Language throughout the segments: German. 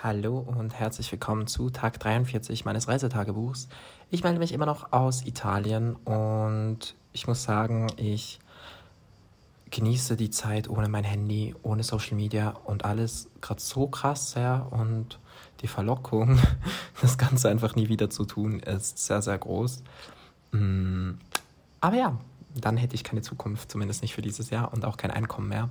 Hallo und herzlich willkommen zu Tag 43 meines Reisetagebuchs. Ich melde mich immer noch aus Italien und ich muss sagen, ich genieße die Zeit ohne mein Handy, ohne Social Media und alles gerade so krass sehr und die Verlockung, das Ganze einfach nie wieder zu tun, ist sehr, sehr groß. Mm, aber ja, dann hätte ich keine Zukunft, zumindest nicht für dieses Jahr und auch kein Einkommen mehr.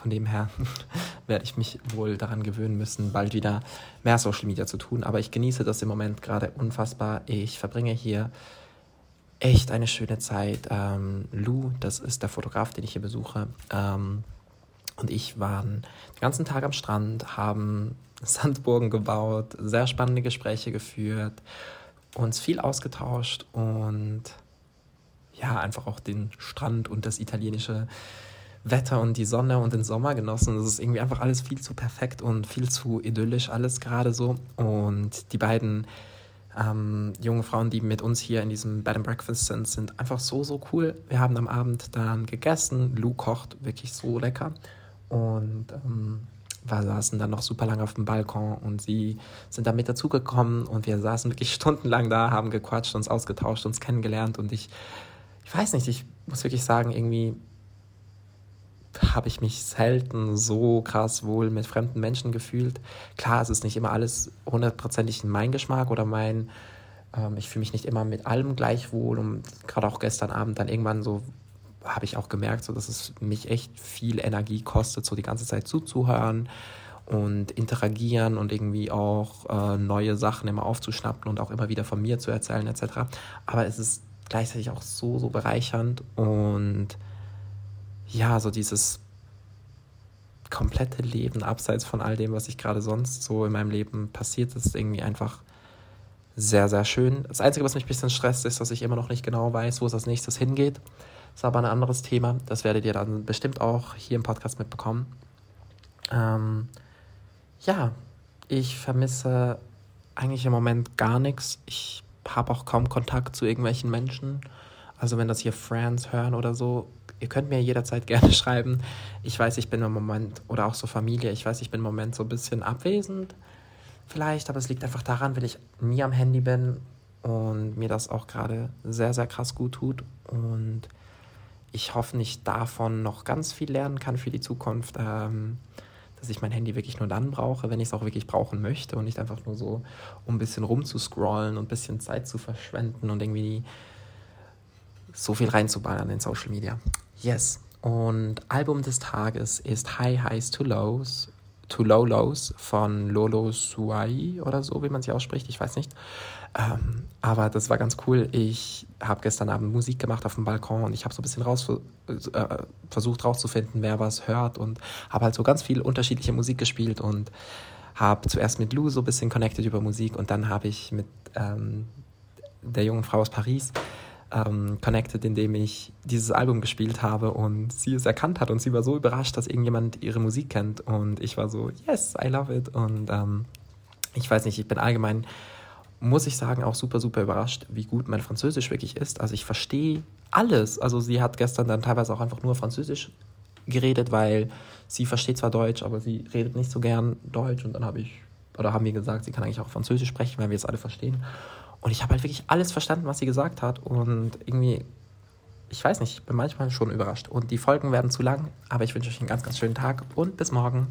Von dem her werde ich mich wohl daran gewöhnen müssen, bald wieder mehr Social Media zu tun. Aber ich genieße das im Moment gerade unfassbar. Ich verbringe hier echt eine schöne Zeit. Ähm, Lou, das ist der Fotograf, den ich hier besuche, ähm, und ich waren den ganzen Tag am Strand, haben Sandburgen gebaut, sehr spannende Gespräche geführt, uns viel ausgetauscht und ja, einfach auch den Strand und das italienische Wetter und die Sonne und den Sommer genossen. Es ist irgendwie einfach alles viel zu perfekt und viel zu idyllisch, alles gerade so. Und die beiden ähm, jungen Frauen, die mit uns hier in diesem Bed and Breakfast sind, sind einfach so, so cool. Wir haben am Abend dann gegessen. Lou kocht wirklich so lecker. Und ähm, wir saßen dann noch super lange auf dem Balkon und sie sind dann mit dazugekommen und wir saßen wirklich stundenlang da, haben gequatscht, uns ausgetauscht, uns kennengelernt und ich, ich weiß nicht, ich muss wirklich sagen, irgendwie habe ich mich selten so krass wohl mit fremden Menschen gefühlt. Klar, es ist nicht immer alles hundertprozentig mein Geschmack oder mein, ähm, ich fühle mich nicht immer mit allem gleich wohl und gerade auch gestern Abend dann irgendwann so habe ich auch gemerkt, so dass es mich echt viel Energie kostet, so die ganze Zeit zuzuhören und interagieren und irgendwie auch äh, neue Sachen immer aufzuschnappen und auch immer wieder von mir zu erzählen etc. Aber es ist gleichzeitig auch so, so bereichernd und ja, so dieses komplette Leben abseits von all dem, was ich gerade sonst so in meinem Leben passiert ist, irgendwie einfach sehr, sehr schön. Das Einzige, was mich ein bisschen stresst, ist, dass ich immer noch nicht genau weiß, wo es als nächstes hingeht. Das ist aber ein anderes Thema. Das werdet ihr dann bestimmt auch hier im Podcast mitbekommen. Ähm, ja, ich vermisse eigentlich im Moment gar nichts. Ich habe auch kaum Kontakt zu irgendwelchen Menschen. Also wenn das hier Friends hören oder so, ihr könnt mir jederzeit gerne schreiben. Ich weiß, ich bin im Moment, oder auch so Familie, ich weiß, ich bin im Moment so ein bisschen abwesend vielleicht, aber es liegt einfach daran, weil ich nie am Handy bin und mir das auch gerade sehr, sehr krass gut tut. Und ich hoffe, ich davon noch ganz viel lernen kann für die Zukunft, ähm, dass ich mein Handy wirklich nur dann brauche, wenn ich es auch wirklich brauchen möchte und nicht einfach nur so, um ein bisschen rumzuscrollen und ein bisschen Zeit zu verschwenden und irgendwie so viel reinzuballern in Social Media. Yes. Und Album des Tages ist High Highs to Lows, to Low Lows von Lolo Suai oder so, wie man sie ausspricht, ich weiß nicht. Ähm, aber das war ganz cool. Ich habe gestern Abend Musik gemacht auf dem Balkon und ich habe so ein bisschen raus, äh, versucht rauszufinden, wer was hört und habe halt so ganz viel unterschiedliche Musik gespielt und habe zuerst mit Lou so ein bisschen connected über Musik und dann habe ich mit ähm, der jungen Frau aus Paris ähm, connected, indem ich dieses Album gespielt habe und sie es erkannt hat und sie war so überrascht, dass irgendjemand ihre Musik kennt und ich war so, yes, I love it und ähm, ich weiß nicht, ich bin allgemein, muss ich sagen, auch super, super überrascht, wie gut mein Französisch wirklich ist. Also ich verstehe alles. Also sie hat gestern dann teilweise auch einfach nur Französisch geredet, weil sie versteht zwar Deutsch, aber sie redet nicht so gern Deutsch und dann habe ich, oder haben wir gesagt, sie kann eigentlich auch Französisch sprechen, weil wir es alle verstehen. Und ich habe halt wirklich alles verstanden, was sie gesagt hat. Und irgendwie, ich weiß nicht, ich bin manchmal schon überrascht. Und die Folgen werden zu lang, aber ich wünsche euch einen ganz, ganz schönen Tag und bis morgen.